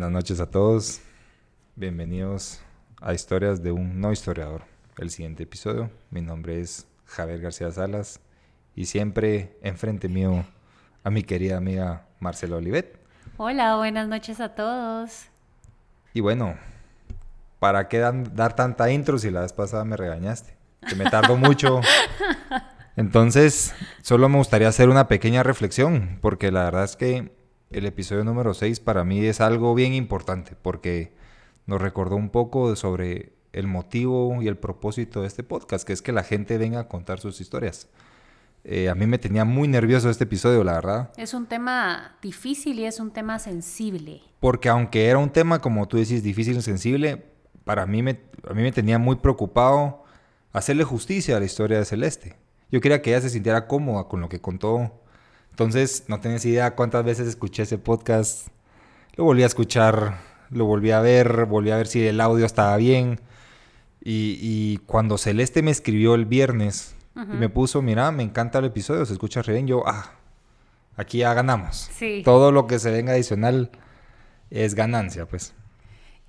Buenas noches a todos. Bienvenidos a Historias de un no historiador. El siguiente episodio. Mi nombre es Javier García Salas y siempre enfrente mío a mi querida amiga Marcela Olivet. Hola, buenas noches a todos. Y bueno, ¿para qué dar tanta intro si la vez pasada me regañaste? Que me tardo mucho. Entonces, solo me gustaría hacer una pequeña reflexión, porque la verdad es que el episodio número 6 para mí es algo bien importante, porque nos recordó un poco sobre el motivo y el propósito de este podcast, que es que la gente venga a contar sus historias. Eh, a mí me tenía muy nervioso este episodio, la verdad. Es un tema difícil y es un tema sensible. Porque aunque era un tema, como tú decís, difícil y sensible, para mí me, a mí me tenía muy preocupado hacerle justicia a la historia de Celeste. Yo quería que ella se sintiera cómoda con lo que contó. Entonces, no tenés idea cuántas veces escuché ese podcast. Lo volví a escuchar, lo volví a ver, volví a ver si el audio estaba bien. Y, cuando Celeste me escribió el viernes y me puso, mira, me encanta el episodio, se escucha re bien, yo, ah, aquí ya ganamos. Todo lo que se venga adicional es ganancia, pues.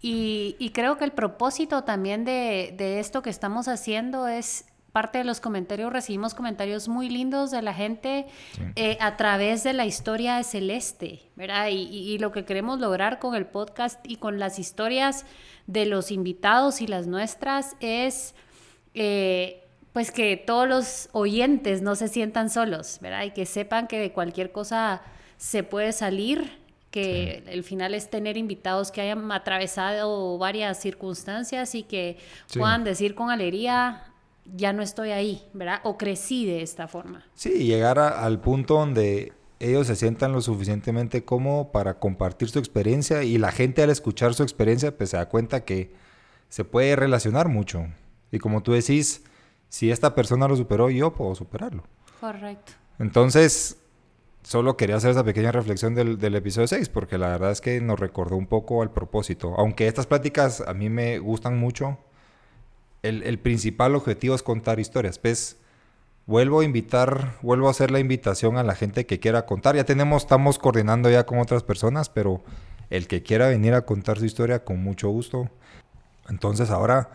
Y, creo que el propósito también de, de, esto que estamos haciendo es parte de los comentarios, recibimos comentarios muy lindos de la gente eh, a través de la historia de Celeste, ¿verdad? Y, lo que queremos lograr con el podcast y con las historias de los invitados y las nuestras es... Eh, pues que todos los oyentes no se sientan solos, ¿verdad? Y que sepan que de cualquier cosa se puede salir, que el final es tener invitados que hayan atravesado varias circunstancias y que puedan decir con alegría, ya no estoy ahí, ¿verdad? O crecí de esta forma. Sí, llegar al punto donde ellos se sientan lo suficientemente como para compartir su experiencia y la gente al escuchar su experiencia pues se da cuenta que se puede relacionar mucho. Y como tú decís, si esta persona lo superó, yo puedo superarlo. Correcto. Entonces, solo quería hacer esa pequeña reflexión del, del, episodio 6, porque la verdad es que nos recordó un poco al propósito. Aunque estas pláticas a mí me gustan mucho, el, principal objetivo es contar historias. Pues vuelvo a invitar, vuelvo a hacer la invitación a la gente que quiera contar. Ya tenemos, estamos coordinando ya con otras personas, pero el que quiera venir a contar su historia con mucho gusto. Entonces ahora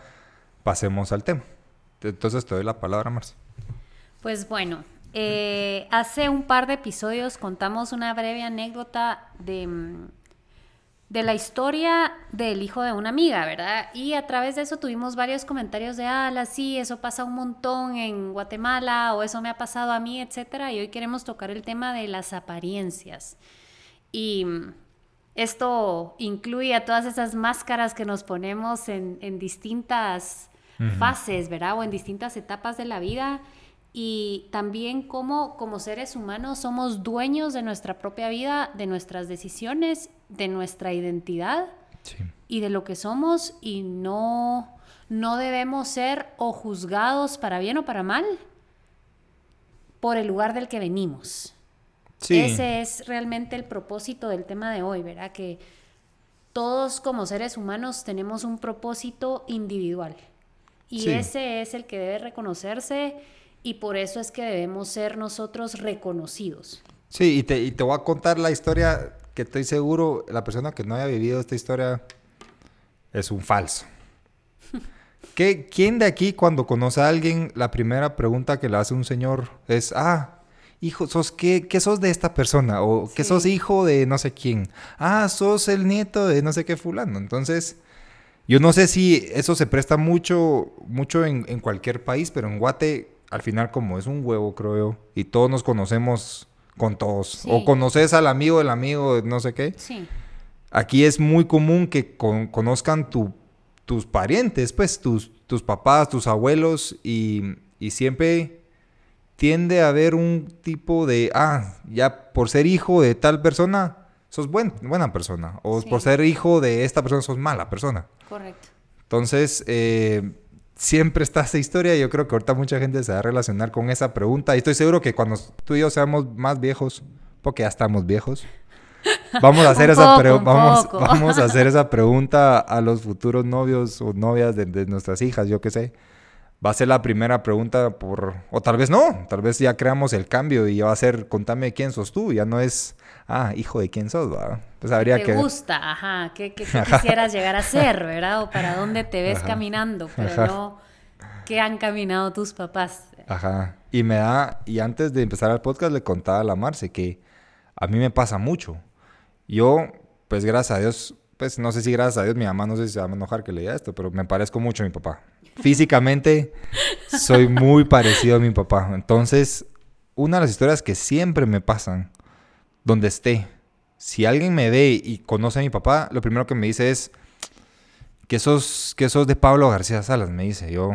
pasemos al tema. Entonces te doy la palabra, Marcia. Pues bueno, eh, hace un par de episodios contamos una breve anécdota de mm, de la historia del hijo de una amiga, ¿verdad? Y a través de eso tuvimos varios comentarios de, ala, sí, eso pasa un montón en Guatemala o eso me ha pasado a mí, etcétera. Y hoy queremos tocar el tema de las apariencias. Y esto incluye a todas esas máscaras que nos ponemos en, distintas fases, ¿verdad? O en distintas etapas de la vida y también cómo como seres humanos somos dueños de nuestra propia vida, de nuestras decisiones, de nuestra identidad y de lo que somos y no, no debemos ser o juzgados para bien o para mal por el lugar del que venimos. Ese es realmente el propósito del tema de hoy, ¿verdad? Que todos como seres humanos tenemos un propósito individual y ese es el que debe reconocerse y por eso es que debemos ser nosotros reconocidos. Sí, y te, y te voy a contar la historia que estoy seguro, la persona que no haya vivido esta historia es un falso. ¿Qué, ¿Quién de aquí cuando conoce a alguien, la primera pregunta que le hace un señor es, ah, hijo, sos qué, qué sos de esta persona? O que sos hijo de no sé quién. Ah, sos el nieto de no sé qué fulano. Entonces, yo no sé si eso se presta mucho, mucho en, en cualquier país, pero en Guate al final como es un huevo, creo yo, y todos nos conocemos con todos, o conoces al amigo del amigo, no sé qué. Sí. Aquí es muy común que conozcan tus parientes, pues tus, tus papás, tus abuelos, y, siempre tiende a haber un tipo de, ah, ya por ser hijo de tal persona, sos buena persona, o por ser hijo de esta persona, sos mala persona. Correcto. Entonces, eh, siempre está esa historia y yo creo que ahorita mucha gente se va a relacionar con esa pregunta y estoy seguro que cuando tú y yo seamos más viejos, porque ya estamos viejos, vamos a hacer esa vamos, vamos a hacer esa pregunta a los futuros novios o novias de, nuestras hijas, yo qué sé. va a ser la primera pregunta por... O tal vez no, tal vez ya creamos el cambio y ya va a ser, contame quién sos tú, ya no es, ah, hijo de quién sos, ¿verdad? Pues habría ¿Qué te gusta? Ajá, ¿qué, quisieras llegar a ser, verdad? O para dónde te ves caminando, pero no qué han caminado tus papás. Ajá, y me da, y antes de empezar el podcast le contaba a la Marce que a mí me pasa mucho. Yo, pues gracias a Dios, pues no sé si gracias a Dios mi mamá no sé si se va a enojar que le diga esto, pero me parezco mucho a mi papá. Físicamente soy muy parecido a mi papá. Entonces, una de las historias que siempre me pasan, donde esté, si alguien me ve y conoce a mi papá, lo primero que me dice es que sos, que sos de Pablo García Salas, me dice yo.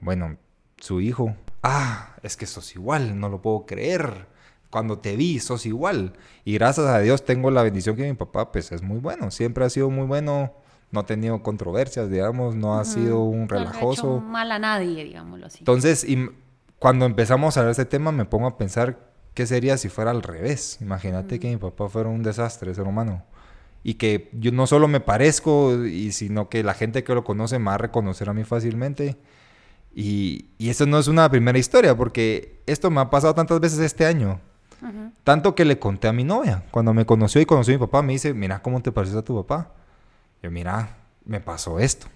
Bueno, su hijo. Ah, es que sos igual, no lo puedo creer cuando te vi, sos igual. Y gracias a Dios tengo la bendición que mi papá, pues es muy bueno. Siempre ha sido muy bueno. No ha tenido controversias, digamos. No ha sido un relajoso. No ha hecho mal a nadie, digámoslo así. Entonces, y cuando empezamos a ver ese tema, me pongo a pensar qué sería si fuera al revés. Imagínate que mi papá fuera un desastre, ser humano. Y que yo no solo me parezco, y sino que la gente que lo conoce me va a reconocer a mí fácilmente. Y, y eso no es una primera historia, porque esto me ha pasado tantas veces este año tanto que le conté a mi novia. Cuando me conoció y conoció a mi papá, me dice, mira cómo te pareces a tu papá. Yo, mira, me pasó esto.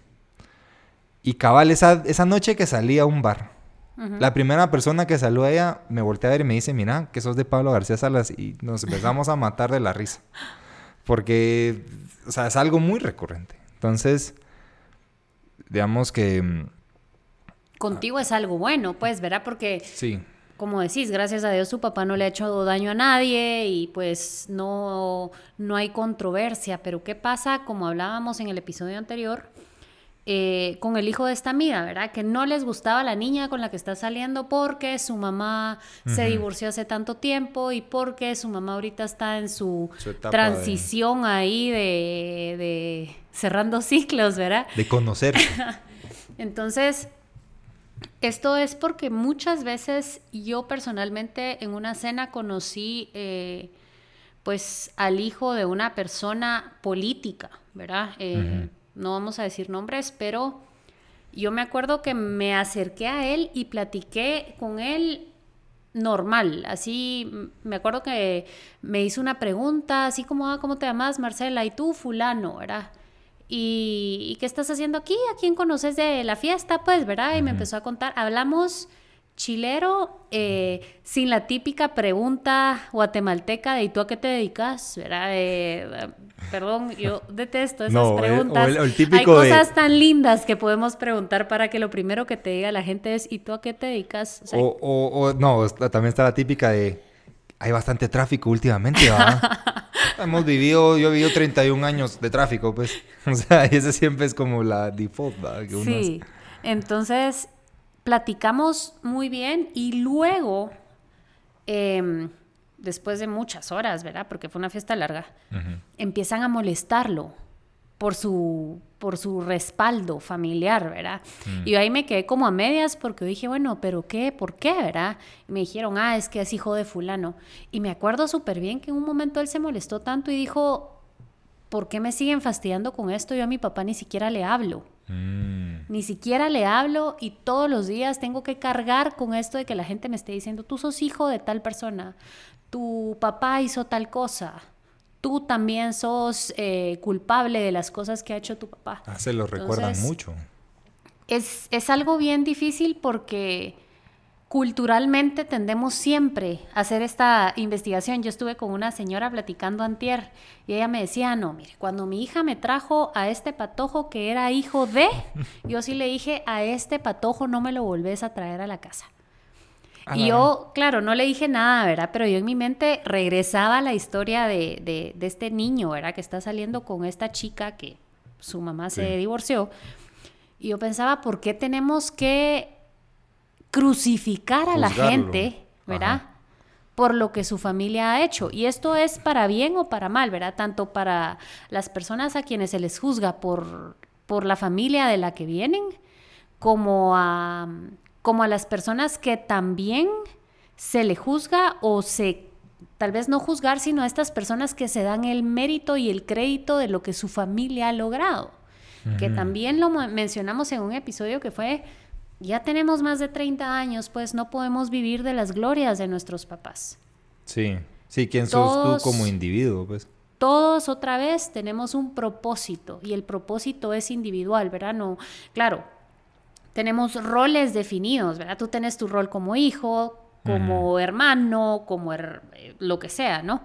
Y cabal, esa, esa noche que salí a un bar, la primera persona que salió a ella me volteó a ver y me dice, mira, que sos de Pablo García Salas. Y nos empezamos a matar de la risa. Porque, o sea, es algo muy recurrente. Entonces, digamos que... Mm, Contigo es algo bueno, pues, ¿verdad? Porque... Sí como decís, gracias a Dios su papá no le ha hecho daño a nadie y pues no, no hay controversia. Pero ¿qué pasa, como hablábamos en el episodio anterior, eh, con el hijo de esta amiga, ¿verdad? Que no les gustaba la niña con la que está saliendo porque su mamá se divorció hace tanto tiempo y porque su mamá ahorita está en su, transición ahí de, de cerrando ciclos, ¿verdad? De conocer. Entonces esto es porque muchas veces yo personalmente en una cena conocí eh, pues al hijo de una persona política, ¿verdad? Eh, no vamos a decir nombres, pero yo me acuerdo que me acerqué a él y platiqué con él normal, así me acuerdo que me hizo una pregunta, así como, ah, ¿cómo te llamas, Marcela? ¿Y tú, fulano, verdad? ¿Y, qué estás haciendo aquí? ¿A quién conoces de la fiesta? Pues, ¿verdad? Y me empezó a contar. Hablamos chilero eh, sin la típica pregunta guatemalteca de ¿y tú a qué te dedicas? ¿verdad? Eh, perdón, yo detesto esas preguntas. Hay cosas tan lindas que podemos preguntar para que lo primero que te diga la gente es ¿y tú a qué te dedicas? O, o, no, también está la típica de hay bastante tráfico últimamente, ¿verdad? Hemos vivido, yo he vivido 31 años de tráfico, pues. O sea, ese siempre es como la default, ¿verdad? sí. Entonces, platicamos muy bien y luego, em, después de muchas horas, ¿verdad? Porque fue una fiesta larga, empiezan a molestarlo por su, por su respaldo familiar, ¿verdad? Mm. Y ahí me quedé como a medias porque dije, bueno, pero ¿qué? ¿Por qué? ¿verdad? Y me dijeron, ah, es que es hijo de fulano. Y me acuerdo súper bien que en un momento él se molestó tanto y dijo, ¿por qué me siguen fastidiando con esto? Yo a mi papá ni siquiera le hablo. Mm. Ni siquiera le hablo y todos los días tengo que cargar con esto de que la gente me esté diciendo, tú sos hijo de tal persona, tu papá hizo tal cosa tú también sos eh, culpable de las cosas que ha hecho tu papá. Ah, se lo recuerdan mucho. Es, es, algo bien difícil porque culturalmente tendemos siempre a hacer esta investigación. Yo estuve con una señora platicando antier y ella me decía, no, mire, cuando mi hija me trajo a este patojo que era hijo de, yo sí le dije, a este patojo no me lo volvés a traer a la casa y yo, claro, no le dije nada, ¿verdad? Pero yo en mi mente regresaba a la historia de, este niño, ¿verdad? Que está saliendo con esta chica que su mamá se divorció. Y yo pensaba, ¿por qué tenemos que crucificar a la gente, ¿verdad? Por lo que su familia ha hecho. Y esto es para bien o para mal, ¿verdad? Tanto para las personas a quienes se les juzga por, por la familia de la que vienen, como a como a las personas que también se le juzga o se, tal vez no juzgar, sino a estas personas que se dan el mérito y el crédito de lo que su familia ha logrado. Que también lo mencionamos en un episodio que fue ya tenemos más de 30 años, pues no podemos vivir de las glorias de nuestros papás. Sí, sí, ¿quién sos tú como individuo? Pues? Todos otra vez tenemos un propósito y el propósito es individual, ¿verdad? No, claro, tenemos roles definidos, ¿verdad? Tú tienes tu rol como hijo, como hermano, como eh, lo que sea, ¿no?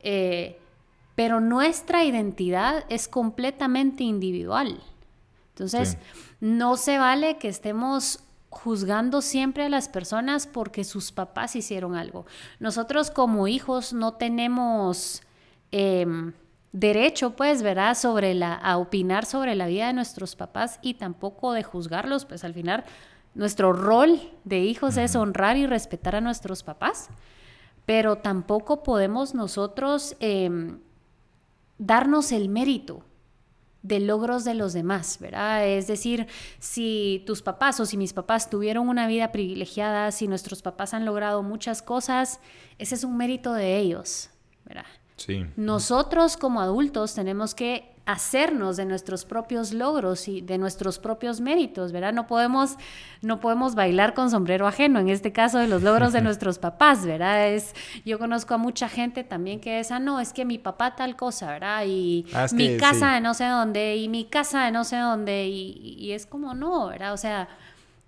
Eh, pero nuestra identidad es completamente individual. Entonces, no se vale que estemos juzgando siempre a las personas porque sus papás hicieron algo. Nosotros como hijos no tenemos em, derecho, pues, ¿verdad?, sobre la, a opinar sobre la vida de nuestros papás y tampoco de juzgarlos, pues al final nuestro rol de hijos es honrar y respetar a nuestros papás, pero tampoco podemos nosotros em, darnos el mérito de logros de los demás, ¿verdad? Es decir, si tus papás o si mis papás tuvieron una vida privilegiada, si nuestros papás han logrado muchas cosas, ese es un mérito de ellos, ¿verdad? Sí. Nosotros como adultos tenemos que hacernos de nuestros propios logros y de nuestros propios méritos, ¿verdad? No podemos, no podemos bailar con sombrero ajeno, en este caso de los logros de nuestros papás, ¿verdad? Es, yo conozco a mucha gente también que es, ah, no, es que mi papá tal cosa, ¿verdad? Y ah, mi casa de no sé dónde, y mi casa de no sé dónde, y, y es como, no, ¿verdad? O sea,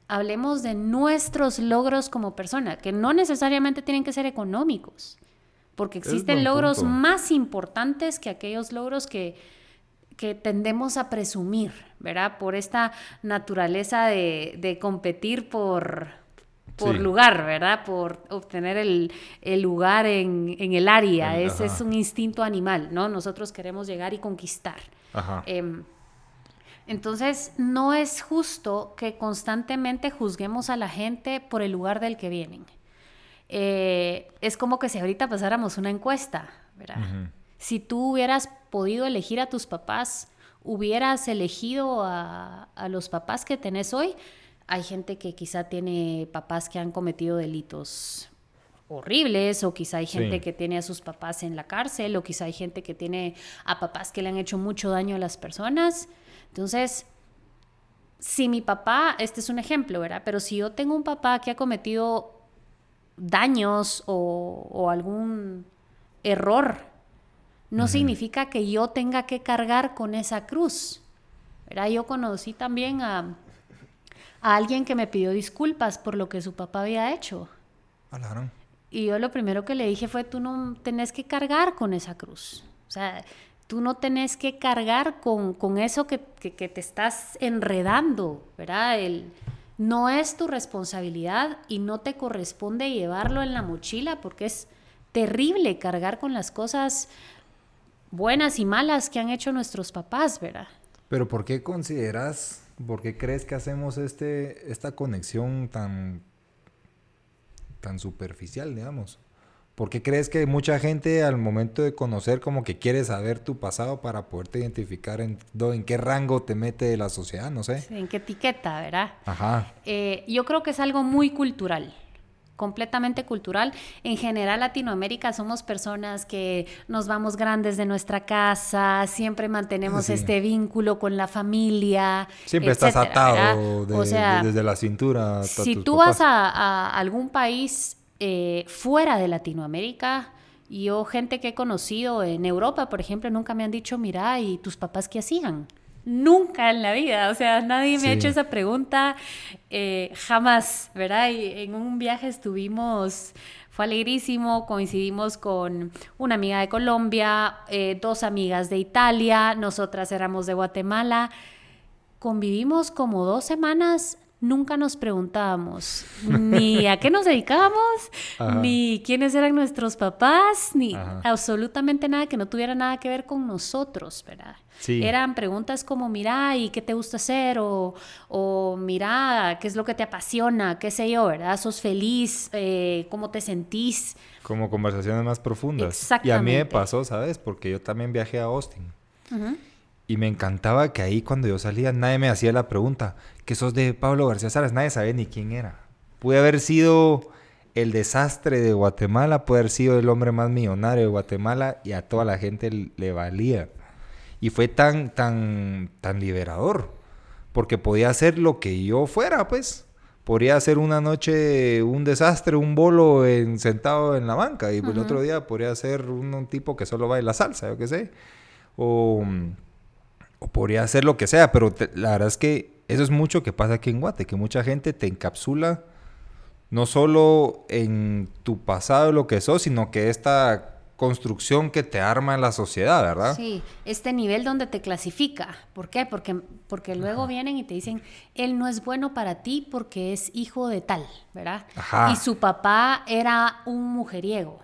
hablemos de nuestros logros como persona, que no necesariamente tienen que ser económicos, porque existen logros más importantes que aquellos logros que que tendemos a presumir, ¿verdad? Por esta naturaleza de, competir por, por lugar, ¿verdad? Por obtener el, lugar en, el área. es, es, un instinto animal, ¿no? Nosotros queremos llegar y conquistar. Em, entonces, no es justo que constantemente juzguemos a la gente por el lugar del que vienen. Eh, es como que si ahorita pasáramos una encuesta, ¿verdad? Si tú hubieras podido elegir a tus papás, hubieras elegido a, los papás que tenés hoy, hay gente que quizá tiene papás que han cometido delitos horribles, o quizá hay gente que tiene a sus papás en la cárcel, o quizá hay gente que tiene a papás que le han hecho mucho daño a las personas. Entonces, si mi papá, este es un ejemplo, ¿verdad? Pero si yo tengo un papá que ha cometido daños o, o algún error no significa que yo tenga que cargar con esa cruz. ¿verdad? Yo conocí también a, alguien que me pidió disculpas por lo que su papá había hecho. Y yo lo primero que le dije fue, tú no tenés que cargar con esa cruz. O sea, tú no tenés que cargar con, eso que, te estás enredando, ¿verdad? El, no es tu responsabilidad y no te corresponde llevarlo en la mochila porque es terrible cargar con las cosas buenas y malas que han hecho nuestros papás, ¿verdad? Pero ¿por qué consideras, por qué crees que hacemos este, esta conexión tan, tan superficial, digamos? ¿Por qué crees que mucha gente al momento de conocer como que quiere saber tu pasado para poderte identificar en, en qué rango te mete de la sociedad, no sé? en qué etiqueta, ¿verdad? Ajá. Eh, yo creo que es algo muy cultural completamente cultural. En general, Latinoamérica somos personas que nos vamos grandes de nuestra casa, siempre mantenemos este vínculo con la familia. Siempre estás atado desde la cintura. Si tú vas a, algún país eh, fuera de Latinoamérica, yo gente que he conocido en Europa, por ejemplo, nunca me han dicho, mira, ¿y tus papás qué hacían? Nunca en la vida, o sea, nadie me ha hecho esa pregunta eh, jamás, ¿verdad? Y en un viaje estuvimos, fue alegrísimo, coincidimos con una amiga de Colombia, eh, dos amigas de Italia, nosotras éramos de Guatemala, convivimos como dos semanas nunca nos preguntábamos ni a qué nos dedicábamos, ni quiénes eran nuestros papás, ni absolutamente nada que no tuviera nada que ver con nosotros, ¿verdad? Eran preguntas como, mira, ¿y qué te gusta hacer? O, o mira, ¿qué es lo que te apasiona? ¿Qué sé yo, verdad? ¿Sos feliz? Eh, ¿Cómo te sentís? Como conversaciones más profundas. Exactamente. Y a mí me pasó, ¿sabes? Porque yo también viajé a Austin. Y me encantaba que ahí cuando yo salía nadie me hacía la pregunta, ¿qué sos de Pablo García Salas? Nadie sabía ni quién era. Pude haber sido el desastre de Guatemala, puede haber sido el hombre más millonario de Guatemala y a toda la gente le valía. Y fue tan, tan, tan liberador, porque podía hacer lo que yo fuera, pues. podría ser una noche un desastre, un bolo en, sentado en la banca y el otro día podría ser un, tipo que solo baila salsa, yo qué sé. O, o podría ser lo que sea, pero la verdad es que eso es mucho que pasa aquí en Guate, que mucha gente te encapsula no solo en tu pasado, lo que sos, sino que esta construcción que te arma en la sociedad, ¿verdad? Sí, este nivel donde te clasifica. ¿Por qué? Porque, porque luego vienen y te dicen, él no es bueno para ti porque es hijo de tal, ¿verdad? Y su papá era un mujeriego.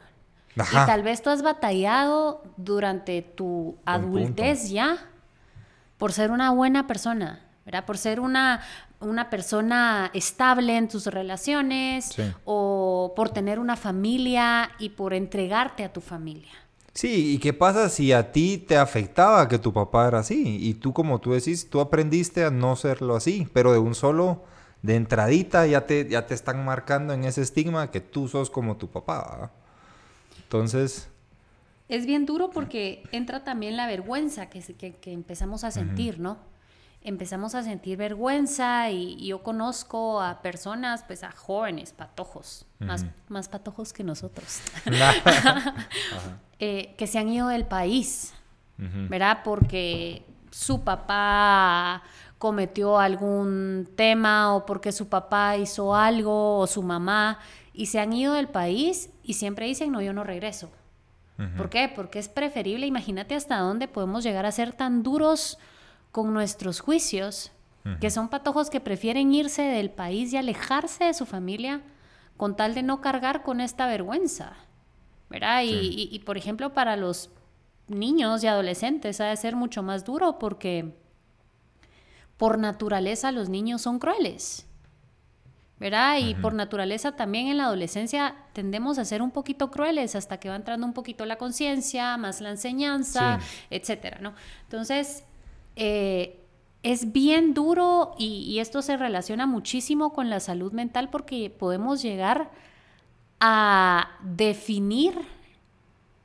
Y tal vez tú has batallado durante tu adultez ya por ser una buena persona, ¿verdad? Por ser una, una persona estable en tus relaciones o por tener una familia y por entregarte a tu familia. Sí, ¿y qué pasa si a ti te afectaba que tu papá era así? Y tú, como tú decís, tú aprendiste a no serlo así, pero de un solo, de entradita, ya te, ya te están marcando en ese estigma que tú sos como tu papá. Entonces... Es bien duro porque entra también la vergüenza que, que, empezamos a sentir, ¿no? Empezamos a sentir vergüenza y, yo conozco a personas, pues a jóvenes, patojos, más, más patojos que nosotros, eh, que se han ido del país, ¿verdad? Porque su papá cometió algún tema o porque su papá hizo algo o su mamá y se han ido del país y siempre dicen, no, yo no regreso. ¿Por qué? Porque es preferible, imagínate hasta dónde podemos llegar a ser tan duros con nuestros juicios, que son patojos que prefieren irse del país y alejarse de su familia con tal de no cargar con esta vergüenza. ¿Verdad? Y, por ejemplo, para los niños y adolescentes ha de ser mucho más duro porque por naturaleza los niños son crueles. ¿verdad? Y por naturaleza también en la adolescencia tendemos a ser un poquito crueles hasta que va entrando un poquito la conciencia, más la enseñanza, etcétera, ¿no? Entonces, eh, es bien duro y, esto se relaciona muchísimo con la salud mental porque podemos llegar a definir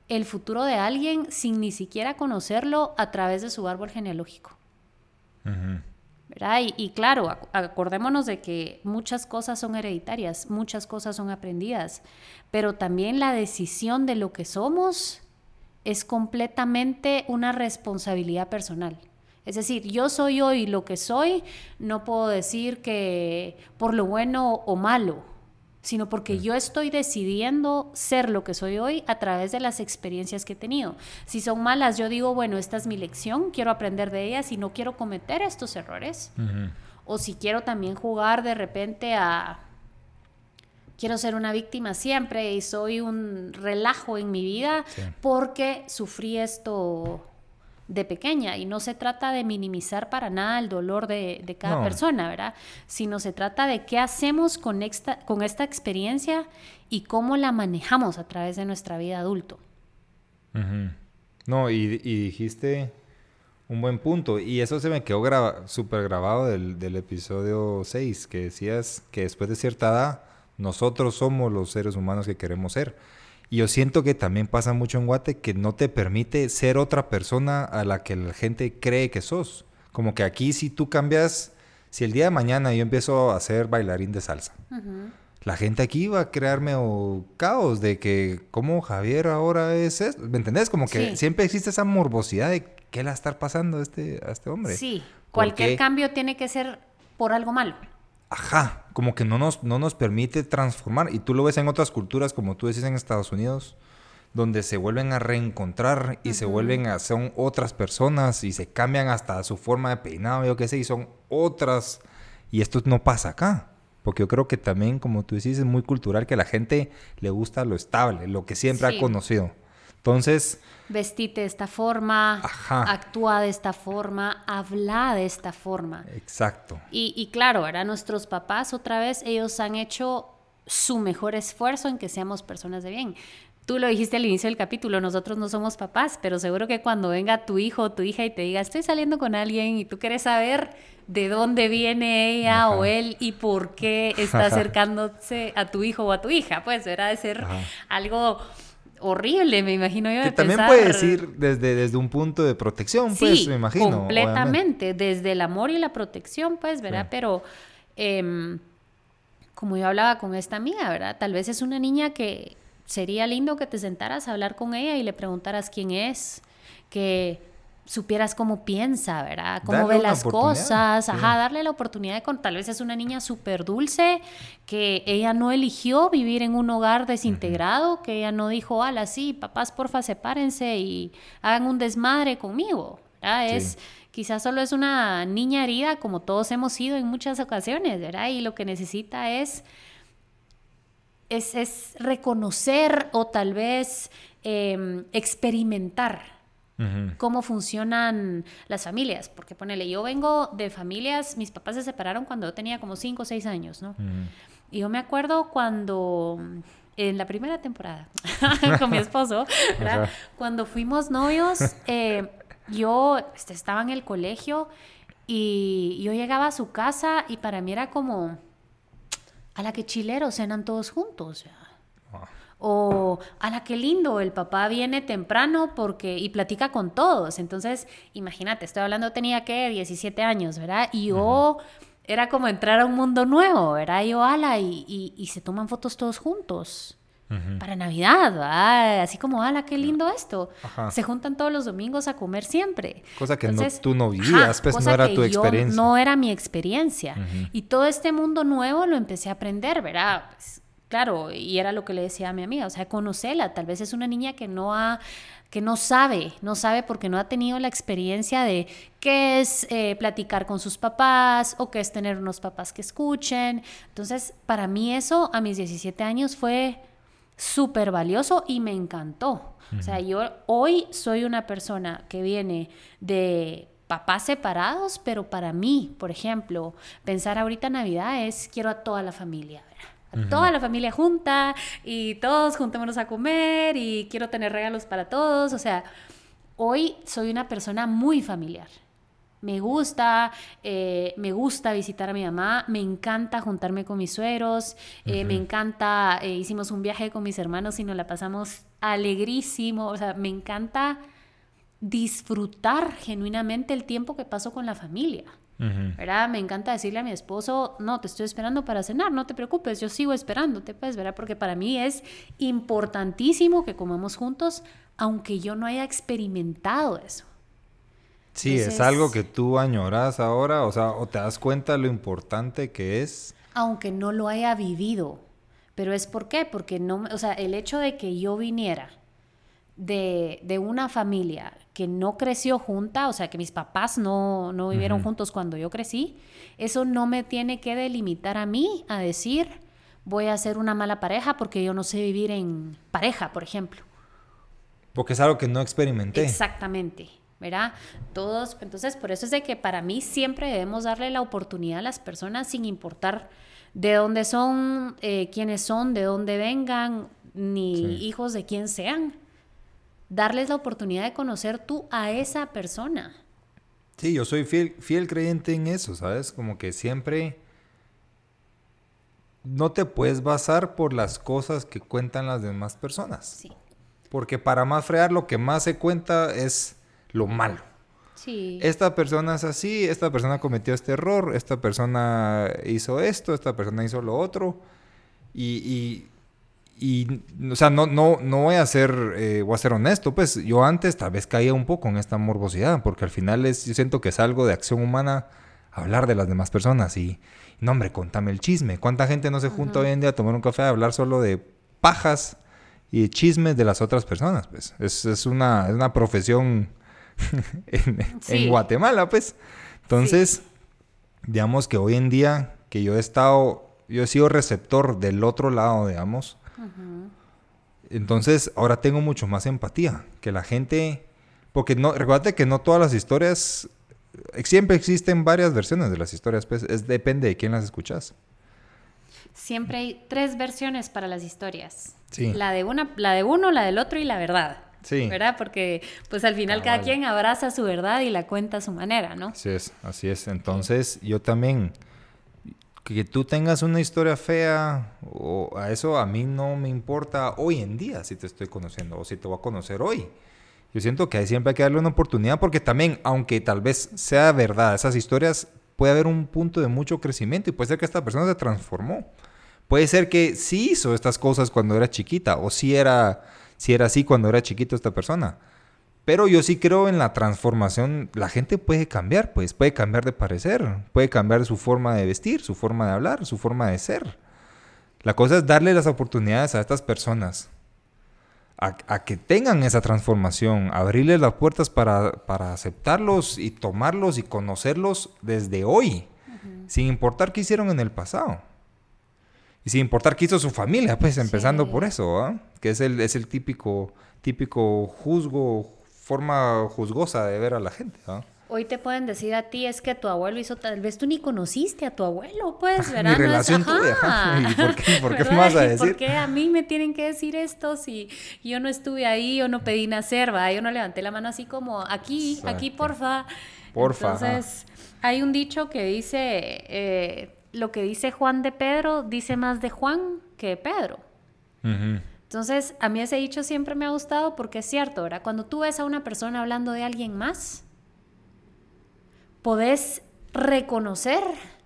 el futuro de alguien sin ni siquiera conocerlo a través de su árbol genealógico. ¿verdad? y, claro, acordémonos de que muchas cosas son hereditarias, muchas cosas son aprendidas, pero también la decisión de lo que somos es completamente una responsabilidad personal. Es decir, yo soy hoy lo que soy, no puedo decir que por lo bueno o malo, sino porque yo estoy decidiendo ser lo que soy hoy a través de las experiencias que he tenido. Si son malas, yo digo, bueno, esta es mi lección, quiero aprender de ellas y no quiero cometer estos errores. O si quiero también jugar de repente a... Quiero ser una víctima siempre y soy un relajo en mi vida porque sufrí esto de pequeña y no se trata de minimizar para nada el dolor de, cada persona, ¿verdad? Sino se trata de qué hacemos con esta, con esta experiencia y cómo la manejamos a través de nuestra vida adulto. No, y, dijiste un buen punto y eso se me quedó súper grabado del, del episodio 6, que decías que después de cierta edad nosotros somos los seres humanos que queremos ser. Y yo siento que también pasa mucho en Guate que no te permite ser otra persona a la que la gente cree que sos. Como que aquí si tú cambias, si el día de mañana yo empiezo a ser bailarín de salsa, la gente aquí va a crearme o caos de que como Javier ahora es eso. ¿Me entendés? Como que siempre existe esa morbosidad de qué le va a estar pasando a este, a este hombre. Sí, cualquier cambio tiene que ser por algo malo ajá, como que no nos, no nos permite transformar. Y tú lo ves en otras culturas, como tú decís en Estados Unidos, donde se vuelven a reencontrar y se vuelven a, son otras personas y se cambian hasta su forma de peinado, yo qué sé, y son otras. Y esto no pasa acá. Porque yo creo que también, como tú decís, es muy cultural que a la gente le gusta lo estable, lo que siempre ha conocido. Entonces... Vestite de esta forma, actúa de esta forma, habla de esta forma. Exacto. Y, y claro, ahora nuestros papás otra vez, ellos han hecho su mejor esfuerzo en que seamos personas de bien. Tú lo dijiste al inicio del capítulo, nosotros no somos papás, pero seguro que cuando venga tu hijo o tu hija y te diga, estoy saliendo con alguien y tú quieres saber de dónde viene ella o él y por qué está acercándose a tu hijo o a tu hija, pues, ¿verdad? De ser algo horrible, me imagino yo. Que también puede decir desde, desde un punto de protección, pues, me imagino. Completamente, desde el amor y la protección, pues, ¿verdad? Pero em, como yo hablaba con esta amiga, ¿verdad? Tal vez es una niña que sería lindo que te sentaras a hablar con ella y le preguntaras quién es, que supieras cómo piensa, ¿verdad? Cómo ve las cosas, ajá, darle la oportunidad de con tal vez es una niña súper dulce, que ella no eligió vivir en un hogar desintegrado, que ella no dijo, ala, sí, papás, porfa, sepárense y hagan un desmadre conmigo, ¿verdad? Es, quizás solo es una niña herida, como todos hemos sido en muchas ocasiones, ¿verdad? Y lo que necesita es, es, reconocer o tal vez em, experimentar cómo funcionan las familias. Porque ponele, yo vengo de familias, mis papás se separaron cuando yo tenía como 5 o 6 años, ¿no? Y yo me acuerdo cuando en la primera temporada con mi esposo, ¿verdad? cuando fuimos novios, eh, yo este, estaba en el colegio y yo llegaba a su casa y para mí era como, a la que chileros cenan todos juntos. O a la que lindo, el papá viene temprano porque y platica con todos. Entonces, imagínate, estoy hablando, tenía que 17 años, ¿verdad? Y yo era como entrar a un mundo nuevo, ¿verdad? Yo, ala, y, y, se toman fotos todos juntos. Para Navidad, ¿verdad? así como, ala, qué lindo esto. Se juntan todos los domingos a comer siempre. Cosa que no, tú no vivías, pues no era tu experiencia. no era mi experiencia. Y todo este mundo nuevo lo empecé a aprender, ¿verdad? Pues, Claro, y era lo que le decía a mi amiga, o sea, conocerla, tal vez es una niña que no ha que no sabe, no sabe porque no ha tenido la experiencia de qué es eh, platicar con sus papás o qué es tener unos papás que escuchen. Entonces, para mí eso a mis 17 años fue súper valioso y me encantó. O sea, yo hoy soy una persona que viene de papás separados, pero para mí, por ejemplo, pensar ahorita Navidad es quiero a toda la familia toda la familia junta y todos juntémonos a comer y quiero tener regalos para todos. O sea, hoy soy una persona muy familiar. Me gusta, eh, me gusta visitar a mi mamá, me encanta juntarme con mis sueros, eh, me encanta, eh, hicimos un viaje con mis hermanos y nos la pasamos alegrísimo, o sea, me encanta disfrutar genuinamente el tiempo que paso con la familia. ¿Verdad? Me encanta decirle a mi esposo, no, te estoy esperando para cenar, no te preocupes, yo sigo esperándote, pues, ¿verdad? Porque para mí es importantísimo que comamos juntos, aunque yo no haya experimentado eso. Sí, es algo que tú añoras ahora, o sea, o te das cuenta lo importante que es. Aunque no lo haya vivido. Pero es por qué, porque no, o sea, el hecho de que yo viniera de, de una familia que no creció junta, o sea, que mis papás no, no vivieron juntos cuando yo crecí, eso no me tiene que delimitar a mí a decir, voy a ser una mala pareja porque yo no sé vivir en pareja, por ejemplo. Porque es algo que no experimenté. Exactamente. ¿verdad? Todos, entonces por eso es de que para mí siempre debemos darle la oportunidad a las personas sin importar de dónde son, eh, quiénes son, de dónde vengan, ni hijos de quién sean darles la oportunidad de conocer tú a esa persona. Sí, yo soy fiel, fiel creyente en eso, ¿sabes? Como que siempre no te puedes basar por las cosas que cuentan las demás personas. Sí. Porque para más frear lo que más se cuenta es lo malo. Sí. Esta persona es así, esta persona cometió este error, esta persona hizo esto, esta persona hizo lo otro. y y, o sea, no, no, no voy a ser, eh, voy a ser honesto, pues yo antes tal vez caía un poco en esta morbosidad, porque al final es, yo siento que es algo de acción humana hablar de las demás personas y, no hombre, contame el chisme. ¿Cuánta gente no se junta hoy en día a tomar un café a hablar solo de pajas y chismes de las otras personas? Pues es, es, una, es una profesión en, Guatemala, pues. Entonces, digamos que hoy en día que yo he estado, yo he sido receptor del otro lado, digamos, entonces, ahora tengo mucho más empatía. Que la gente. Porque no, recuerda que no todas las historias. Siempre existen varias versiones de las historias, pues es, depende de quién las escuchas. Siempre hay tres versiones para las historias. Sí. La de una, la de uno, la del otro y la verdad. Sí. ¿Verdad? Porque pues al final cada quien abraza su verdad y la cuenta a su manera, ¿no? Así es, así es. Entonces, yo también que tú tengas una historia fea o a eso a mí no me importa hoy en día si te estoy conociendo o si te voy a conocer hoy. Yo siento que siempre hay que darle una oportunidad porque también, aunque tal vez sea verdad, esas historias puede haber un punto de mucho crecimiento y puede ser que esta persona se transformó. Puede ser que sí hizo estas cosas cuando era chiquita o sí era, sí era así cuando era chiquito esta persona. Pero yo sí creo en la transformación. La gente puede cambiar, pues puede cambiar de parecer, puede cambiar su forma de vestir, su forma de hablar, su forma de ser. La cosa es darle las oportunidades a estas personas a, que tengan esa transformación, abrirles las puertas para, aceptarlos y tomarlos y conocerlos desde hoy, sin importar qué hicieron en el pasado. Y sin importar qué hizo su familia, pues empezando por eso, que es el, es el típico, típico juzgo, forma juzgosa de ver a la gente. Hoy te pueden decir a ti, es que tu abuelo hizo, tal vez tú ni conociste a tu abuelo, pues, ¿verdad? Mi relación tuya. ¿Y por qué, por qué me vas a decir? ¿Por qué a mí me tienen que decir esto si yo no estuve ahí, yo no pedí nacer, va? Yo no levanté la mano así como, aquí, aquí, porfa. Porfa. Entonces, hay un dicho que dice, eh, lo que dice Juan de Pedro, dice más de Juan que de Pedro. Entonces, a mí ese dicho siempre me ha gustado porque es cierto, ¿verdad? Cuando tú ves a una persona hablando de alguien más, podés reconocer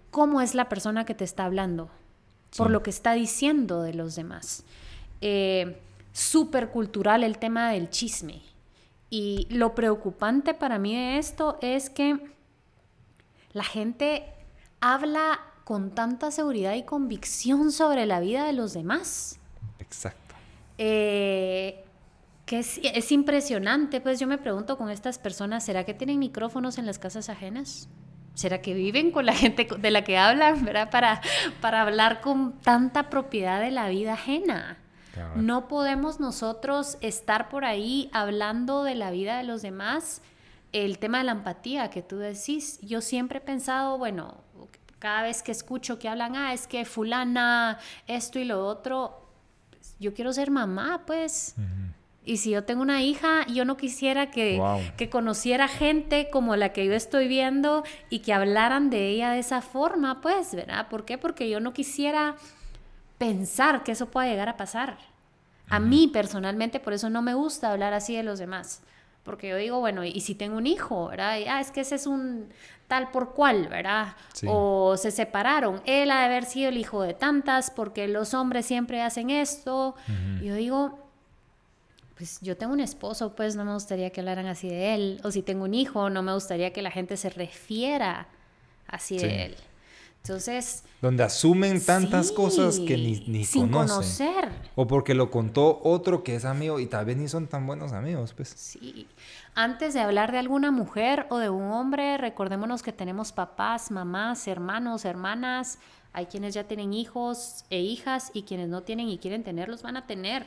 cómo es la persona que te está hablando, por lo que está diciendo de los demás. Eh, Súper cultural el tema del chisme. Y lo preocupante para mí de esto es que la gente habla con tanta seguridad y convicción sobre la vida de los demás. Exacto. Eh, que es, impresionante, pues yo me pregunto con estas personas, ¿será que tienen micrófonos en las casas ajenas? ¿Será que viven con la gente de la que hablan, verdad? Para, para hablar con tanta propiedad de la vida ajena. No podemos nosotros estar por ahí hablando de la vida de los demás. El tema de la empatía que tú decís, yo siempre he pensado, bueno, cada vez que escucho que hablan, ah, es que fulana, esto y lo otro, yo quiero ser mamá, pues. Y si yo tengo una hija, yo no quisiera que, que, conociera gente como la que yo estoy viendo y que hablaran de ella de esa forma, pues, ¿verdad? ¿Por qué? Porque yo no quisiera pensar que eso pueda llegar a pasar. A mí personalmente, por eso no me gusta hablar así de los demás. Porque yo digo, bueno, y si tengo un hijo, ¿verdad? ah, es que ese es un tal por cual, ¿verdad? O se separaron. Él ha de haber sido el hijo de tantas porque los hombres siempre hacen esto. Yo digo, pues yo tengo un esposo, pues no me gustaría que hablaran así de él. O si tengo un hijo, no me gustaría que la gente se refiera así de él. Entonces... Donde asumen tantas cosas que ni, ni sin conocer. O porque lo contó otro que es amigo y tal vez ni son tan buenos amigos, pues. Sí. Antes de hablar de alguna mujer o de un hombre, recordémonos que tenemos papás, mamás, hermanos, hermanas. Hay quienes ya tienen hijos e hijas y quienes no tienen y quieren tenerlos van a tener.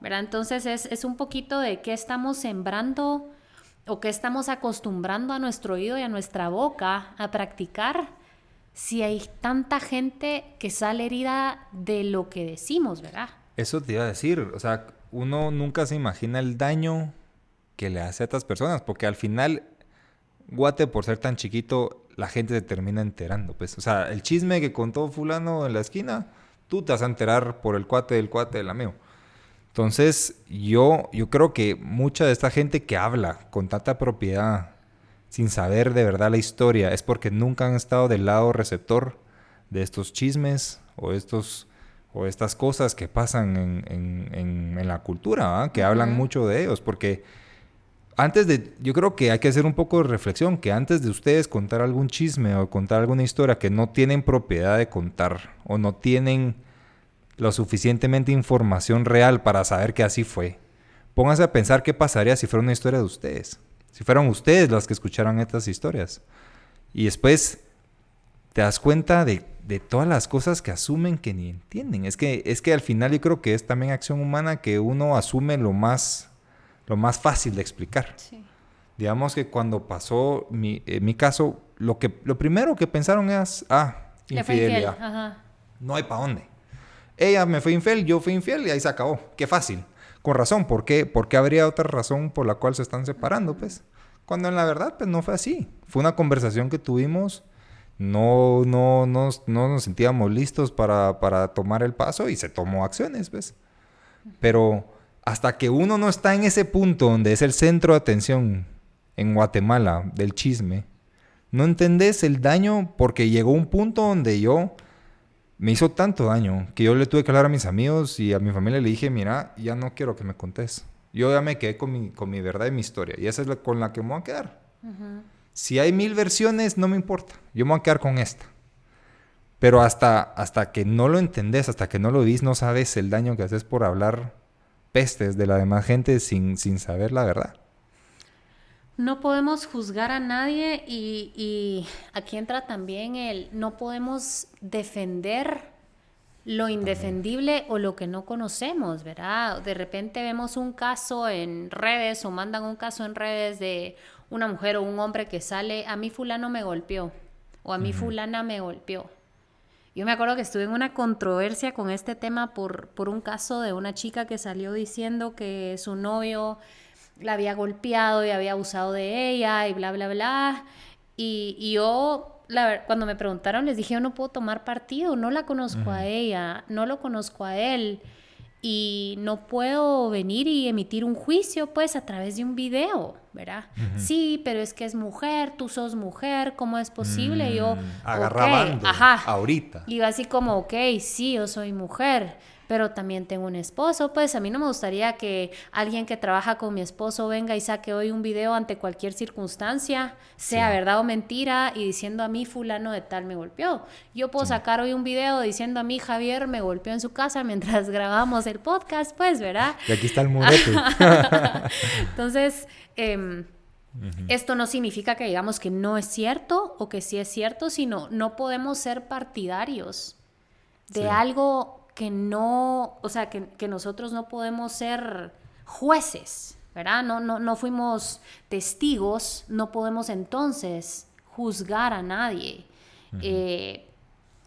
¿verdad? Entonces es, un poquito de qué estamos sembrando o qué estamos acostumbrando a nuestro oído y a nuestra boca a practicar si hay tanta gente que sale herida de lo que decimos, ¿verdad? Eso te iba a decir, o sea, uno nunca se imagina el daño que le hace a estas personas, porque al final, Guate, por ser tan chiquito, la gente se termina enterando, pues, o sea, el chisme que contó fulano en la esquina, tú te vas a enterar por el cuate del cuate del amigo. Entonces, yo, yo creo que mucha de esta gente que habla con tanta propiedad, sin saber de verdad la historia, es porque nunca han estado del lado receptor de estos chismes o estos o estas cosas que pasan en, la cultura, que hablan mucho de ellos, porque antes de, yo creo que hay que hacer un poco de reflexión, que antes de ustedes contar algún chisme o contar alguna historia que no tienen propiedad de contar o no tienen lo suficientemente información real para saber que así fue. Pónganse a pensar qué pasaría si fuera una historia de ustedes. Si fueran ustedes las que escucharan estas historias. Y después te das cuenta de, todas las cosas que asumen que ni entienden. Es que, es que al final yo creo que es también acción humana que uno asume lo más, lo más fácil de explicar. Digamos que cuando pasó mi, mi caso, lo, que, lo primero que pensaron es, ah, infidelidad. No hay para dónde. Ella me fue infiel, yo fui infiel y ahí se acabó. Qué fácil. Con razón, ¿por qué? Porque habría otra razón por la cual se están separando, pues. Cuando en la verdad, pues no fue así. Fue una conversación que tuvimos, no, no, no, no nos sentíamos listos para, para tomar el paso y se tomó acciones, pues. Pero hasta que uno no está en ese punto donde es el centro de atención en Guatemala del chisme, no entendés el daño porque llegó un punto donde yo me hizo tanto daño que yo le tuve que hablar a mis amigos y a mi familia le dije, mira, ya no quiero que me contes. Yo ya me quedé con mi, con mi verdad y mi historia. Y esa es la con la que me voy a quedar. Si hay mil versiones, no me importa. Yo me voy a quedar con esta. Pero hasta, hasta que no lo entendés, hasta que no lo vís, no sabes el daño que haces por hablar pestes de la demás gente sin, sin saber la verdad. No podemos juzgar a nadie y, y, aquí entra también el no podemos defender lo indefendible o lo que no conocemos, ¿verdad? De repente vemos un caso en redes o mandan un caso en redes de una mujer o un hombre que sale, a mí fulano me golpeó o a mí fulana me golpeó. Yo me acuerdo que estuve en una controversia con este tema por, por un caso de una chica que salió diciendo que su novio la había golpeado y había abusado de ella y bla, bla, bla. Y, yo, la, cuando me preguntaron, les dije, yo no puedo tomar partido, no la conozco a ella, no lo conozco a él. Y no puedo venir y emitir un juicio, pues, a través de un video, ¿verdad? Sí, pero es que es mujer, tú sos mujer, ¿cómo es posible? yo, mm, agarrabando, ajá. ahorita. Y así como, ok, sí, yo soy mujer pero también tengo un esposo, pues a mí no me gustaría que alguien que trabaja con mi esposo venga y saque hoy un video ante cualquier circunstancia, sea verdad o mentira, y diciendo a mí fulano de tal me golpeó. Yo puedo sacar hoy un video diciendo a mí Javier me golpeó en su casa mientras grabamos el podcast, pues, ¿verdad? Y aquí está el murete. Entonces, em, Esto no significa que digamos que no es cierto o que sí es cierto, sino no podemos ser partidarios de algo que no, o sea, que, nosotros no podemos ser jueces, ¿verdad? No, no, no fuimos testigos, no podemos entonces juzgar a nadie. Eh,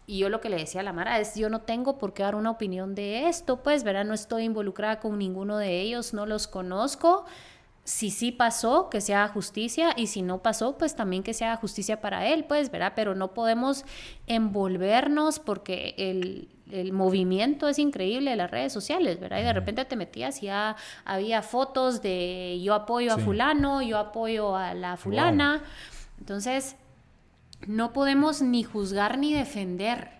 y yo lo que le decía a la Mara es, yo no tengo por qué dar una opinión de esto, pues, ¿verdad? No estoy involucrada con ninguno de ellos, no los conozco. Si sí pasó, que se haga justicia, y si no pasó, pues también que se haga justicia para él, pues, ¿verdad? Pero no podemos envolvernos porque el, el movimiento es increíble de las redes sociales, ¿verdad? Y de repente te metías y ya había fotos de yo apoyo a fulano, yo apoyo a la fulana. Entonces, no podemos ni juzgar ni defender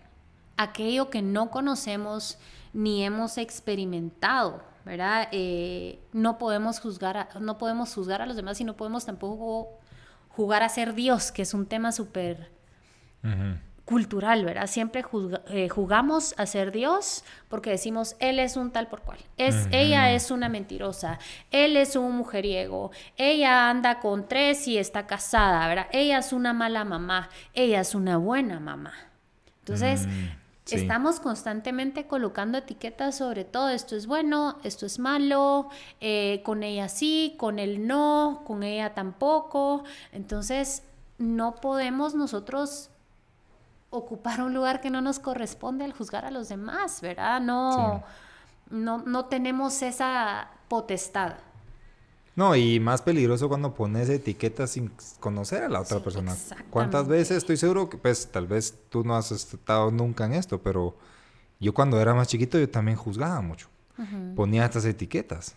aquello que no conocemos ni hemos experimentado, ¿verdad? Eh, no, podemos juzgar a, no podemos juzgar a los demás y no podemos tampoco jugar a ser Dios, que es un tema súper cultural, ¿verdad? Siempre eh, jugamos a ser Dios porque decimos, Él es un tal por cual, es, ella es una mentirosa, Él es un mujeriego, ella anda con tres y está casada, ¿verdad? Ella es una mala mamá, ella es una buena mamá. Entonces, mm, estamos constantemente colocando etiquetas sobre todo, esto es bueno, esto es malo, eh, con ella sí, con él no, con ella tampoco. Entonces, no podemos nosotros ocupar un lugar que no nos corresponde al juzgar a los demás, ¿verdad? No, no, no tenemos esa potestad. No, y más peligroso cuando pones etiquetas sin conocer a la otra persona. ¿Cuántas veces estoy seguro que, pues, tal vez tú no has estado nunca en esto, pero yo cuando era más chiquito yo también juzgaba mucho. Ponía estas etiquetas.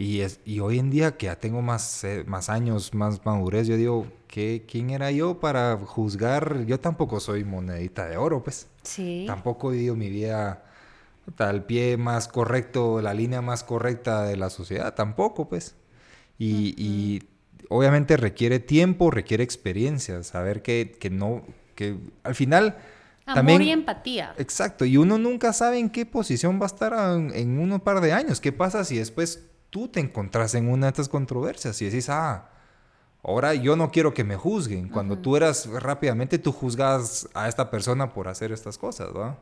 Y, es, y hoy en día que ya tengo más, eh, más años, más madurez, yo digo, ¿qué, ¿quién era yo para juzgar? Yo tampoco soy monedita de oro, pues. Sí. Tampoco he vivido mi vida al pie más correcto, la línea más correcta de la sociedad, tampoco, pues. Y, y obviamente requiere tiempo, requiere experiencia, saber que, que no, que al final... Amor también, y empatía. Exacto, y uno nunca sabe en qué posición va a estar en, en un par de años. ¿Qué pasa si después tú te encontrás en una de estas controversias y decís, ah, ahora yo no quiero que me juzguen. Cuando tú eras rápidamente, tú juzgas a esta persona por hacer estas cosas, ¿verdad?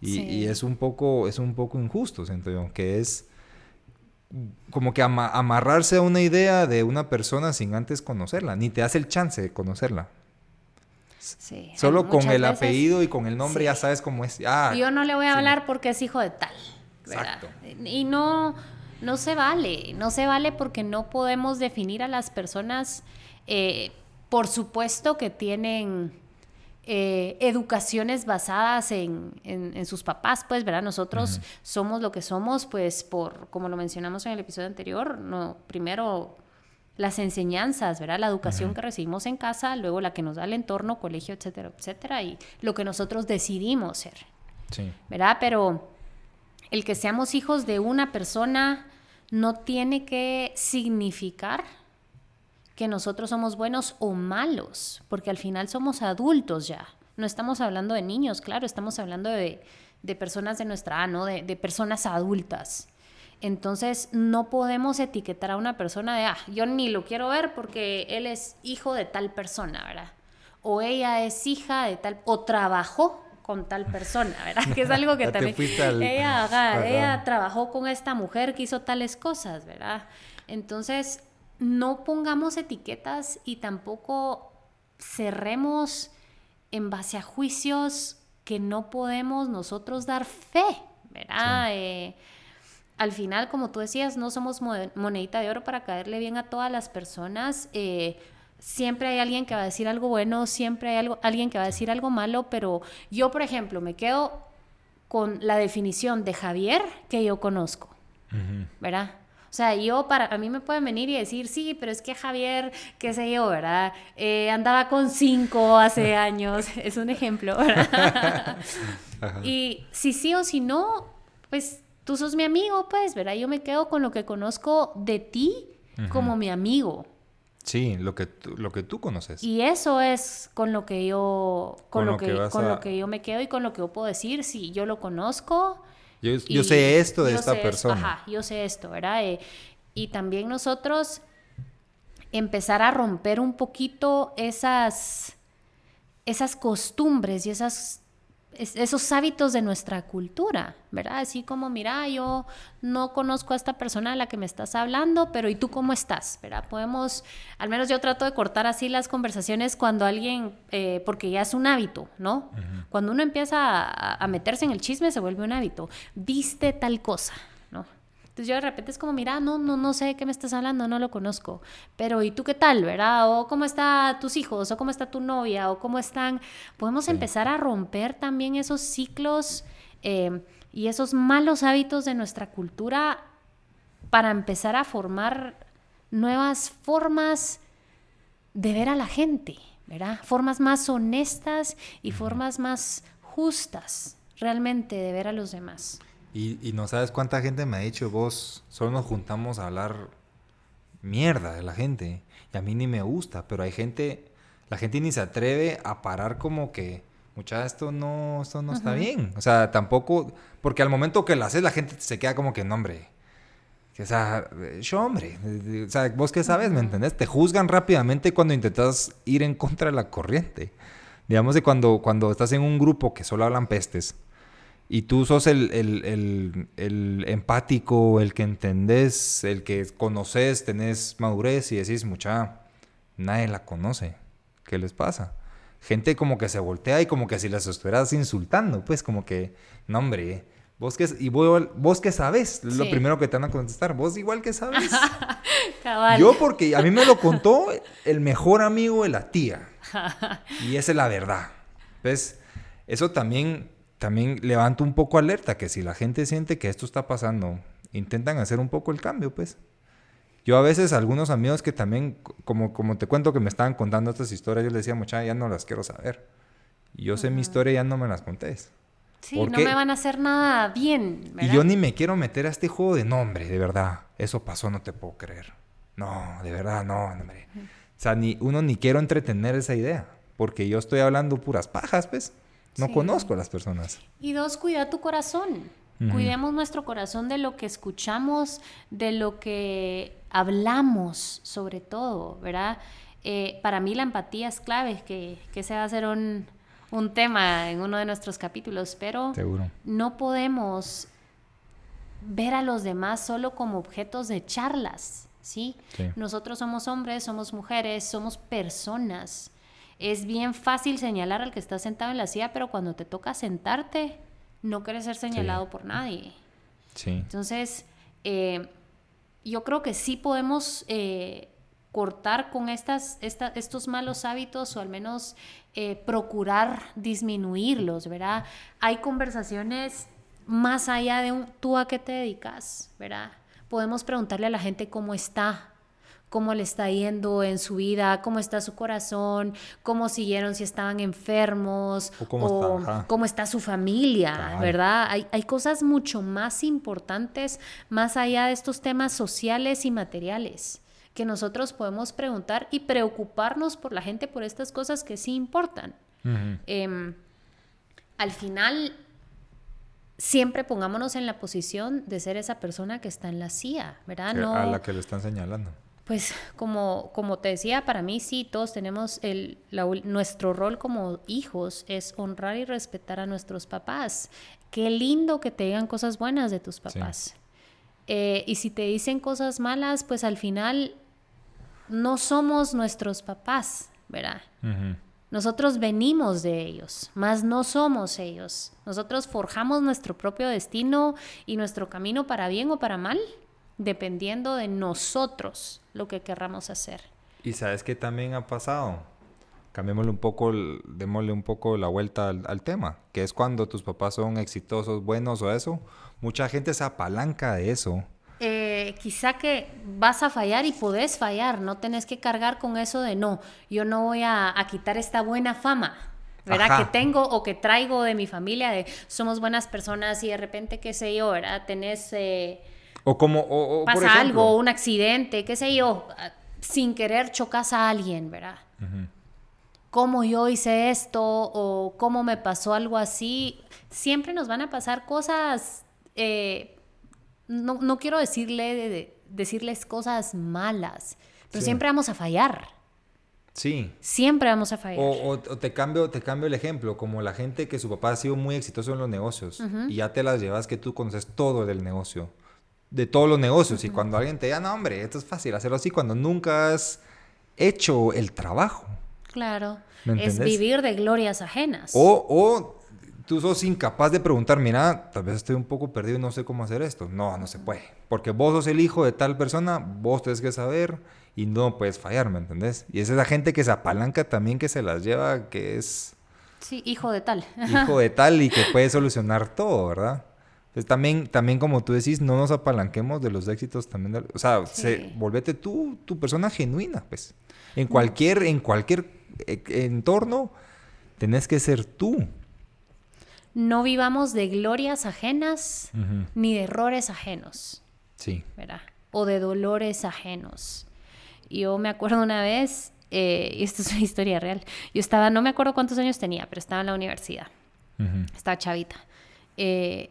Y, es, un poco, es un poco injusto, siento yo, que es como que amarrarse a una idea de una persona sin antes conocerla, ni te hace el chance de conocerla. Sí, Solo con el apellido y con el nombre ya sabes cómo es. Ah, yo no le voy a hablar porque es hijo de tal. Exacto. Y no, no se vale, no se vale porque no podemos definir a las personas, eh, por supuesto que tienen eh, educaciones basadas en, sus papás, pues, ¿verdad? Nosotros somos lo que somos, pues, por, como lo mencionamos en el episodio anterior, no, primero las enseñanzas, ¿verdad? La educación que recibimos en casa, luego la que nos da el entorno, colegio, etcétera, etcétera, y lo que nosotros decidimos ser. Sí. ¿Verdad? Pero el que seamos hijos de una persona no tiene que significar que nosotros somos buenos o malos, porque al final somos adultos ya. No estamos hablando de niños, claro, estamos hablando de, personas de nuestra edad, ¿no? De, personas adultas. Entonces, no podemos etiquetar a una persona de, ah, yo ni lo quiero ver porque él es hijo de tal persona, ¿verdad? O ella es hija de tal, o trabajó con tal persona, ¿verdad? Que es algo que también... Ella, ella trabajó con esta mujer que hizo tales cosas, ¿verdad? Entonces, no pongamos etiquetas y tampoco cerremos en base a juicios que no podemos nosotros dar fe, ¿verdad? Eh, al final, como tú decías, no somos monedita de oro para caerle bien a todas las personas. Eh, siempre hay alguien que va a decir algo bueno, siempre hay algo, alguien que va a decir algo malo, pero yo, por ejemplo, me quedo con la definición de Javier que yo conozco, ¿verdad? O sea, yo para, a mí me pueden venir y decir, sí, pero es que Javier, qué sé yo, ¿verdad? Eh, andaba con cinco hace años, es un ejemplo, ¿verdad? y si sí o si no, pues tú sos mi amigo, pues, ¿verdad? Yo me quedo con lo que conozco de ti como mi amigo. Sí, lo que tú, lo que tú conoces. Y eso es con lo que yo con, lo, que, con lo que yo me quedo y con lo que yo puedo decir si yo lo conozco yo, sé esto de esta persona. ajá, yo sé esto, ¿verdad? Eh, y también nosotros empezar a romper un poquito esas, esas costumbres y esas esos hábitos de nuestra cultura, ¿verdad? Así como, mira, yo no conozco a esta persona de la que me estás hablando, pero ¿y tú cómo estás? ¿Verdad? Podemos, al menos yo trato de cortar así las conversaciones cuando alguien, eh, porque ya es un hábito, ¿no? Cuando uno empieza a, a meterse en el chisme se vuelve un hábito. Viste tal cosa, entonces yo de repente es como, mira, no, no, no sé de qué me estás hablando, no lo conozco. Pero ¿y tú qué tal, verdad? O cómo están tus hijos, o cómo está tu novia, o cómo están... Podemos empezar a romper también esos ciclos eh, y esos malos hábitos de nuestra cultura para empezar a formar nuevas formas de ver a la gente, ¿verdad? Formas más honestas y formas más justas realmente de ver a los demás. Y, no sabes cuánta gente me ha dicho, vos solo nos juntamos a hablar mierda de la gente. Y a mí ni me gusta, pero hay gente, la gente ni se atreve a parar como que, mucha, esto no, esto no está bien. O sea, tampoco, porque al momento que lo haces la gente se queda como que, no, hombre. O sea, yo, hombre, o sea, vos qué sabes, ¿me entendés? Te juzgan rápidamente cuando intentas ir en contra de la corriente. Digamos de cuando, cuando estás en un grupo que solo hablan pestes y tú sos el, empático, el que entendés, el que conoces, tenés madurez y decís, mucha, nadie la conoce. ¿Qué les pasa? Gente como que se voltea y como que si las estuvieras insultando, pues como que, no hombre, vos que, y vos, vos que sabes, lo primero que te van a contestar, vos igual que sabes. Yo porque a mí me lo contó el mejor amigo de la tía. y esa es la verdad. ¿Ves? Eso también también levanto un poco alerta que si la gente siente que esto está pasando, intentan hacer un poco el cambio, pues. Yo a veces algunos amigos que también, como, como te cuento que me estaban contando estas historias, yo les decía, mucha, ya no las quiero saber. Yo sé mi historia, ya no me las contés. Sí, no me van a hacer nada bien. Y yo ni me quiero meter a este juego de nombre, de verdad. Eso pasó, no te puedo creer. No, de verdad, no, hombre. O sea, ni, uno ni quiero entretener esa idea, porque yo estoy hablando puras pajas, pues. No conozco a las personas. Y dos, cuida tu corazón. Cuidemos nuestro corazón de lo que escuchamos, de lo que hablamos, sobre todo, ¿verdad? Eh, para mí la empatía es clave, que, que se va a hacer un, un, tema en uno de nuestros capítulos, pero no podemos ver a los demás solo como objetos de charlas, ¿sí? Nosotros somos hombres, somos mujeres, somos personas es bien fácil señalar al que está sentado en la silla, pero cuando te toca sentarte, no quieres ser señalado por nadie. Sí. Entonces, eh, yo creo que sí podemos eh, cortar con estas, estos malos hábitos o al menos eh, procurar disminuirlos, ¿verdad? Hay conversaciones más allá de un tú a qué te dedicas, ¿verdad? Podemos preguntarle a la gente cómo está, cómo le está yendo en su vida, cómo está su corazón, cómo siguieron si estaban enfermos, O cómo está, cómo ajá. está su familia. ¿verdad? Hay, hay cosas mucho más importantes más allá de estos temas sociales y materiales que nosotros podemos preguntar y preocuparnos por la gente por estas cosas que sí importan. Em, al final, siempre pongámonos en la posición de ser esa persona que está en la CIA, ¿verdad? No, A la que le están señalando. Pues como, como te decía, para mí sí, todos tenemos el, la nuestro rol como hijos es honrar y respetar a nuestros papás. Qué lindo que te digan cosas buenas de tus papás. Eh, y si te dicen cosas malas, pues al final no somos nuestros papás, ¿verdad? Nosotros venimos de ellos, más no somos ellos. Nosotros forjamos nuestro propio destino y nuestro camino para bien o para mal, dependiendo de nosotros lo que querramos hacer. Y sabes que también ha pasado. Cambiémosle un poco, démosle un poco la vuelta al, al tema, que es cuando tus papás son exitosos, buenos o eso. Mucha gente se apalanca de eso. Eh, quizá que vas a fallar y podés fallar, no tenés que cargar con eso de no, yo no voy a, a quitar esta buena fama, ¿verdad? Ajá. Que tengo o que traigo de mi familia, de somos buenas personas y de repente, qué sé yo, ¿verdad? Tenés... eh, O como, o, o, por pasa ejemplo, algo, un accidente, qué sé yo, sin querer chocas a alguien, ¿verdad? ¿Cómo yo hice esto o cómo me pasó algo así? Siempre nos van a pasar cosas, eh, no, no quiero decirle, de- de- decirles cosas malas, pero Sí. siempre vamos a fallar, Sí. siempre vamos a fallar. O, o- o te cambio, te cambio el ejemplo, como la gente que su papá ha sido muy exitoso en los negocios y ya te las llevas que tú conoces todo del negocio, de todos los negocios. Y cuando alguien te diga, no, hombre, esto es fácil hacerlo así, cuando nunca has hecho el trabajo. claro, ¿Me es vivir de glorias ajenas. O, o tú sos incapaz de preguntar, mira, tal vez estoy un poco perdido y no sé cómo hacer esto. No, no se puede. Porque vos sos el hijo de tal persona, vos tenés que saber y no puedes fallar, ¿me entendés? Y es esa gente que se apalanca también, que se las lleva, que es Sí, hijo de tal. hijo de tal y que puede solucionar todo, ¿verdad? Entonces también, también como tú decís, no nos apalanquemos de los éxitos también. de- o sea, se- volvete tú, tu persona genuina, pues. En cualquier, en cualquier eh, entorno, tenés que ser tú. No vivamos de glorias ajenas ni de errores ajenos. Sí. ¿verdad? O de dolores ajenos. Yo me acuerdo una vez, eh, y esto es una historia real, yo estaba, no me acuerdo cuántos años tenía, pero estaba en la universidad, estaba chavita. Eh,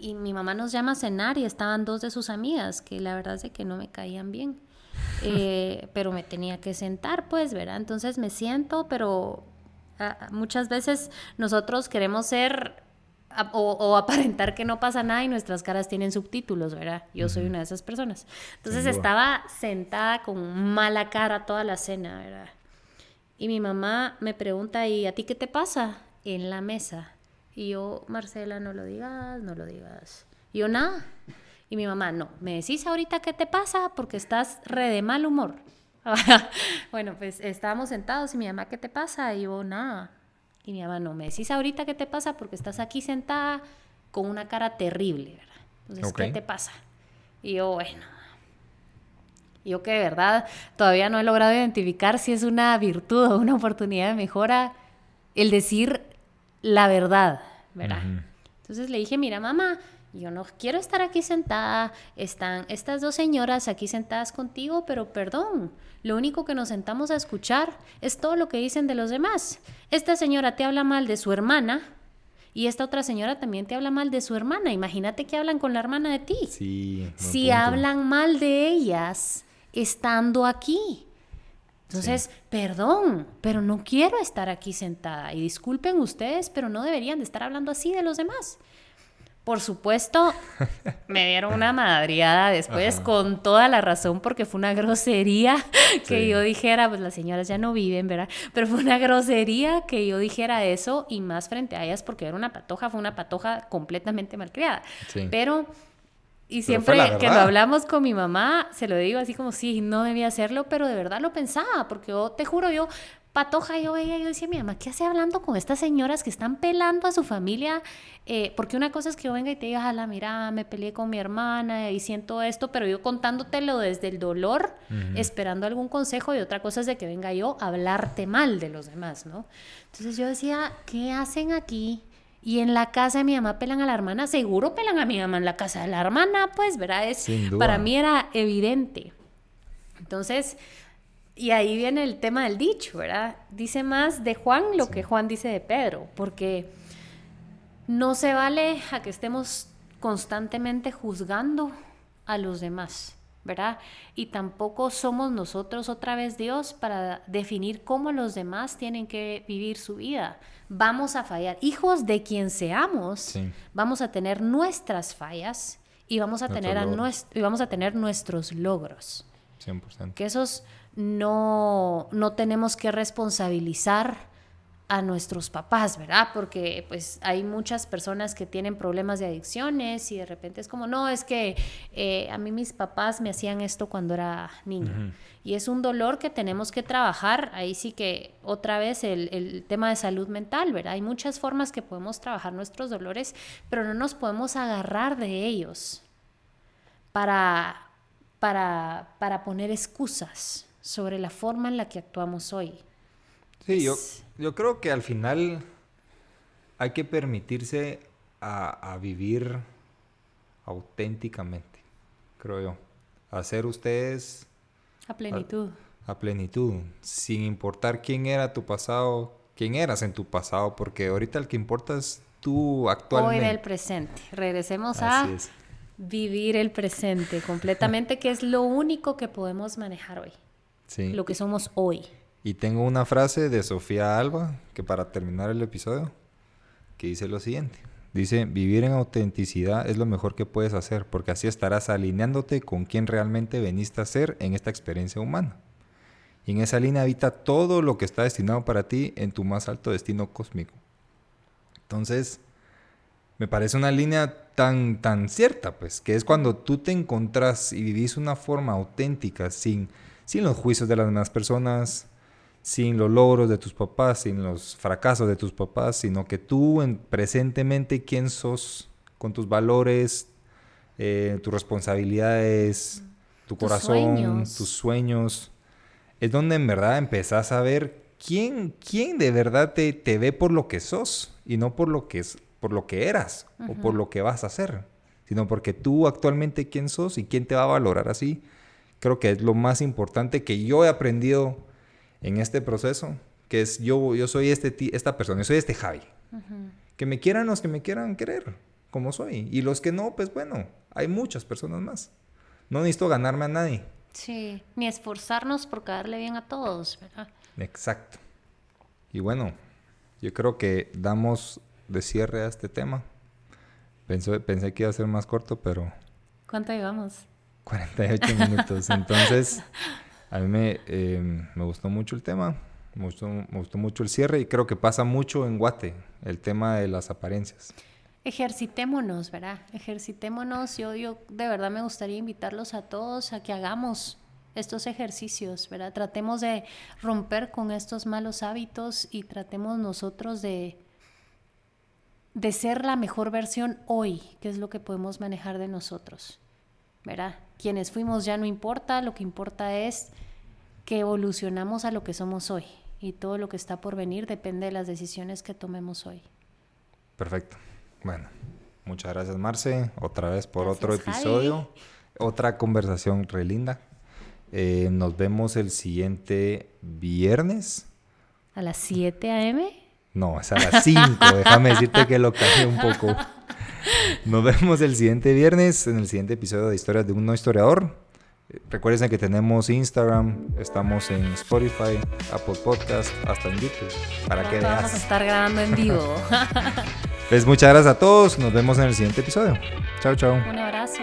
y mi mamá nos llama a cenar y estaban dos de sus amigas, que la verdad es de que no me caían bien. Eh, pero me tenía que sentar, pues, ¿verdad? Entonces me siento, pero ah, muchas veces nosotros queremos ser a- o, o aparentar que no pasa nada y nuestras caras tienen subtítulos, ¿verdad? Yo soy una de esas personas. Entonces estaba sentada con mala cara toda la cena, ¿verdad? Y mi mamá me pregunta, ¿y a ti qué te pasa? En la mesa. Y yo, Marcela, no lo digas, no lo digas. Y yo, nada. Y mi mamá, no, me decís ahorita qué te pasa porque estás re de mal humor. bueno, pues estábamos sentados y mi mamá, ¿qué te pasa? Y yo, nada. Y mi mamá, no, me decís ahorita qué te pasa porque estás aquí sentada con una cara terrible, ¿verdad? Entonces, ¿qué te pasa? Y yo, bueno. Yo que de verdad todavía no he logrado identificar si es una virtud o una oportunidad de mejora el decir la verdad, ¿verdad? Entonces le dije, mira mamá, yo no quiero estar aquí sentada, están estas dos señoras aquí sentadas contigo, pero perdón, lo único que nos sentamos a escuchar es todo lo que dicen de los demás. Esta señora te habla mal de su hermana y esta otra señora también te habla mal de su hermana. Imagínate que hablan con la hermana de ti. Sí. si punto. hablan mal de ellas estando aquí. Entonces, perdón, pero no quiero estar aquí sentada. Y disculpen ustedes, pero no deberían de estar hablando así de los demás. Por supuesto, me dieron una madriada después Ajá. con toda la razón porque fue una grosería que Sí. yo dijera, pues las señoras ya no viven, ¿verdad? Pero fue una grosería que yo dijera eso y más frente a ellas porque era una patoja, fue una patoja completamente malcriada. Sí. Pero, y siempre que lo hablamos con mi mamá, se lo digo así como, sí, no debía hacerlo, pero de verdad lo pensaba, porque yo, te juro, yo patoja yo veía, yo decía, mi mamá, ¿qué hace hablando con estas señoras que están pelando a su familia? Eh, porque una cosa es que yo venga y te diga, la mira, me peleé con mi hermana y siento esto, pero yo contándotelo desde el dolor, esperando algún consejo, y otra cosa es de que venga yo a hablarte mal de los demás, ¿no? Entonces yo decía, ¿qué hacen aquí? Y en la casa de mi mamá pelan a la hermana, seguro pelan a mi mamá en la casa de la hermana, pues, ¿verdad? Es, para mí era evidente. Entonces, y ahí viene el tema del dicho, ¿verdad? Dice más de Juan lo que Juan dice de Pedro, porque no se vale a que estemos constantemente juzgando a los demás, ¿verdad? Y tampoco somos nosotros otra vez Dios para definir cómo los demás tienen que vivir su vida. Vamos a fallar. Hijos de quien seamos, vamos a tener nuestras fallas y vamos a, tener a y vamos a tener nuestros logros. 100%. Que esos no, no tenemos que responsabilizar a nuestros papás, ¿verdad? Porque pues hay muchas personas que tienen problemas de adicciones y de repente es como, no, es que eh, a mí mis papás me hacían esto cuando era niño. Y es un dolor que tenemos que trabajar. Ahí sí que otra vez el, el, tema de salud mental, ¿verdad? Hay muchas formas que podemos trabajar nuestros dolores, pero no nos podemos agarrar de ellos para, para, para poner excusas sobre la forma en la que actuamos hoy. Sí, yo, yo creo que al final hay que permitirse a, vivir auténticamente, creo yo. Hacer ustedes... A plenitud. A, plenitud, sin importar quién era tu pasado, quién eras en tu pasado, porque ahorita el que importa es tú actualmente. Hoy del presente. Regresemos a vivir el presente completamente, que es lo único que podemos manejar hoy lo que somos hoy. Y tengo una frase de Sofía Alba, que para terminar el episodio, que dice lo siguiente. Dice, vivir en autenticidad es lo mejor que puedes hacer, porque así estarás alineándote con quien realmente veniste a ser en esta experiencia humana. Y en esa línea habita todo lo que está destinado para ti en tu más alto destino cósmico. Entonces, me parece una línea tan, tan cierta, pues, que es cuando tú te encontrás y vivís una forma auténtica, sin sin los juicios de las demás personas, sin los logros de tus papás, sin los fracasos de tus papás, sino que tú en, presentemente quién sos, con tus valores, eh, tus responsabilidades, tu corazón, tus sueños, es donde en verdad empezás a ver quién, quién de verdad te, te ve por lo que sos y no por lo que, es, por lo que eras o por lo que vas a hacer, sino porque tú actualmente quién sos y quién te va a valorar así. Creo que es lo más importante que yo he aprendido en este proceso, que es yo, yo soy este, esta persona, yo soy este Javi. Que me quieran los que me quieran querer, como soy. Y los que no, pues bueno, hay muchas personas más. No necesito ganarme a nadie. Sí, ni esforzarnos por caerle bien a todos, ¿verdad? Exacto. Y bueno, yo creo que damos de cierre a este tema. Pensé, pensé que iba a ser más corto, pero... ¿Cuánto llevamos? 48 minutos. Entonces, a mí me, em, me, gustó mucho el tema, me gustó, me gustó mucho el cierre y creo que pasa mucho en Guate, el tema de las apariencias. Ejercitémonos, ¿verdad? Ejercitémonos. Yo, yo de verdad me gustaría invitarlos a todos a que hagamos estos ejercicios, ¿verdad? Tratemos de romper con estos malos hábitos y tratemos nosotros de, de ser la mejor versión hoy, que es lo que podemos manejar de nosotros, ¿verdad? quienes fuimos ya no importa, lo que importa es que evolucionamos a lo que somos hoy y todo lo que está por venir depende de las decisiones que tomemos hoy. Perfecto. Bueno, muchas gracias Marce, otra vez por otro episodio, otra conversación re linda. Eh, nos vemos el siguiente viernes. ¿A las 7 a.m.? No, es a las 5. Déjame decirte que lo cambié un poco. Nos vemos el siguiente viernes en el siguiente episodio de Historias de un no historiador. Recuerden que tenemos Instagram, estamos en Spotify, Apple Podcast, hasta en YouTube. Para que veas. Vamos a estar grabando en vivo. pues muchas gracias a todos. Nos vemos en el siguiente episodio. Chao, chao. Un abrazo.